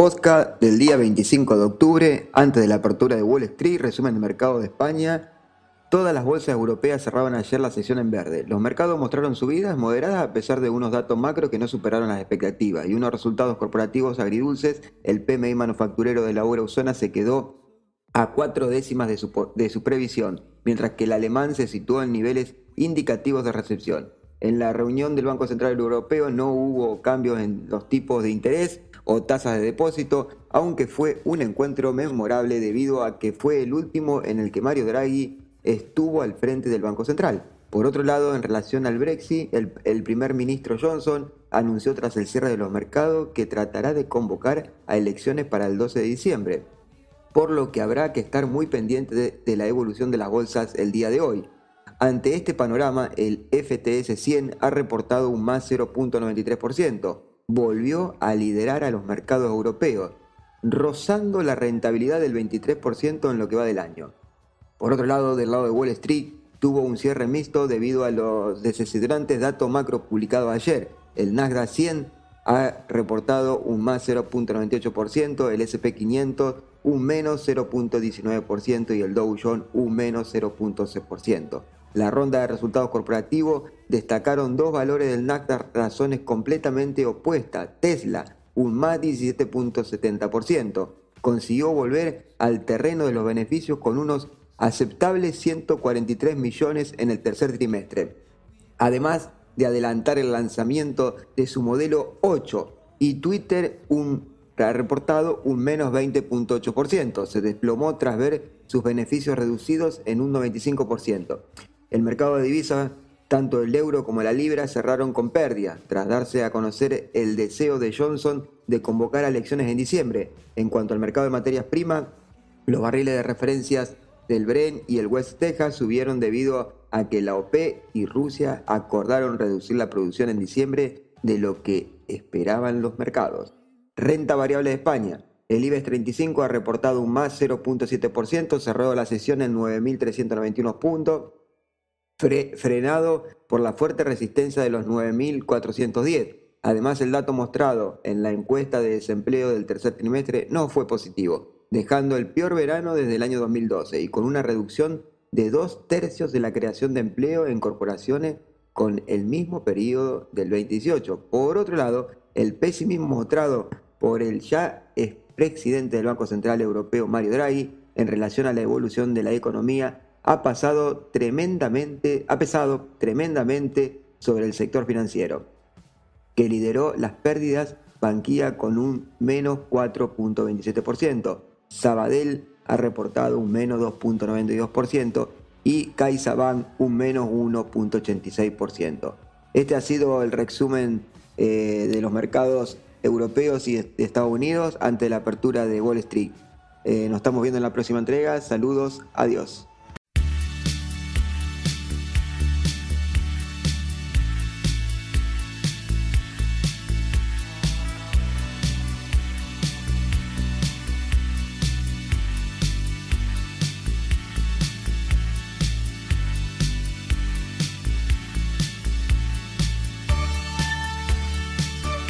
Podcast del día 25 de octubre, antes de la apertura de Wall Street, resumen del mercado de España. Todas las bolsas europeas cerraban ayer la sesión en verde. Los mercados mostraron subidas moderadas a pesar de unos datos macro que no superaron las expectativas y unos resultados corporativos agridulces. El PMI manufacturero de la eurozona se quedó a cuatro décimas de su, de su previsión, mientras que el alemán se situó en niveles indicativos de recepción. En la reunión del Banco Central Europeo no hubo cambios en los tipos de interés o tasas de depósito, aunque fue un encuentro memorable debido a que fue el último en el que Mario Draghi estuvo al frente del Banco Central. Por otro lado, en relación al Brexit, el, primer ministro Johnson anunció tras el cierre de los mercados que tratará de convocar a elecciones para el 12 de diciembre, por lo que habrá que estar muy pendiente de la evolución de las bolsas el día de hoy. Ante este panorama, el FTS 100 ha reportado un más 0.93%, volvió a liderar a los mercados europeos, rozando la rentabilidad del 23% en lo que va del año. Por otro lado, del lado de Wall Street, tuvo un cierre mixto debido a los decepcionantes datos macro publicados ayer. El Nasdaq 100 ha reportado un más 0.98%, el SP500 un menos 0.19% y el Dow Jones un menos 0.6%. La ronda de resultados corporativos destacaron dos valores del Nasdaq razones completamente opuestas. Tesla, un más 17.70%, consiguió volver al terreno de los beneficios con unos aceptables 143 millones en el tercer trimestre, además de adelantar el lanzamiento de su modelo 8 y Twitter un, reportado un menos 20.8%, se desplomó tras ver sus beneficios reducidos en un 95%. El mercado de divisas, tanto el euro como la libra, cerraron con pérdida, tras darse a conocer el deseo de Johnson de convocar a elecciones en diciembre. En cuanto al mercado de materias primas, los barriles de referencias del Bren y el West Texas subieron debido a que la OP y Rusia acordaron reducir la producción en diciembre de lo que esperaban los mercados. Renta variable de España. El IBEX 35 ha reportado un más 0.7%, cerró la sesión en 9.391 puntos frenado por la fuerte resistencia de los 9.410. Además, el dato mostrado en la encuesta de desempleo del tercer trimestre no fue positivo, dejando el peor verano desde el año 2012 y con una reducción de dos tercios de la creación de empleo en corporaciones con el mismo periodo del 2018. Por otro lado, el pesimismo mostrado por el ya expresidente del Banco Central Europeo Mario Draghi en relación a la evolución de la economía ha pasado tremendamente, ha pesado tremendamente sobre el sector financiero, que lideró las pérdidas Banquía con un menos 4.27%, Sabadell ha reportado un menos 2.92% y CaixaBank un menos 1.86%. Este ha sido el resumen eh, de los mercados europeos y de Estados Unidos ante la apertura de Wall Street. Eh, nos estamos viendo en la próxima entrega. Saludos, adiós.